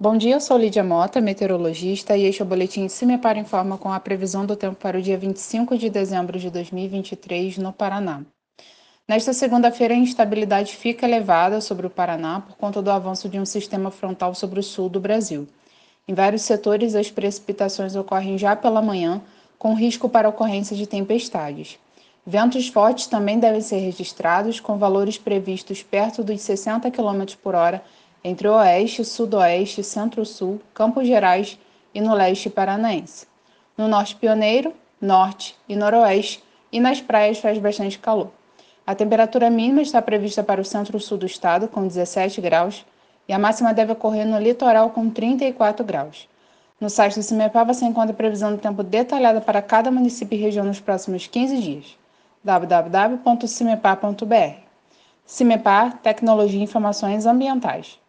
Bom dia, eu sou Lídia Mota, meteorologista, e este é o boletim de Cimepar Informa com a previsão do tempo para o dia 25 de dezembro de 2023 no Paraná. Nesta segunda-feira, a instabilidade fica elevada sobre o Paraná por conta do avanço de um sistema frontal sobre o sul do Brasil. Em vários setores, as precipitações ocorrem já pela manhã, com risco para ocorrência de tempestades. Ventos fortes também devem ser registrados, com valores previstos perto dos 60 km por hora entre oeste, sudoeste, centro-sul, Campos Gerais e no leste paranaense. No norte pioneiro, norte e noroeste e nas praias faz bastante calor. A temperatura mínima está prevista para o centro-sul do estado, com 17 graus, e a máxima deve ocorrer no litoral, com 34 graus. No site do CIMEPAR você encontra a previsão do tempo detalhada para cada município e região nos próximos 15 dias. www.cimepar.br CIMEPAR Tecnologia e Informações Ambientais.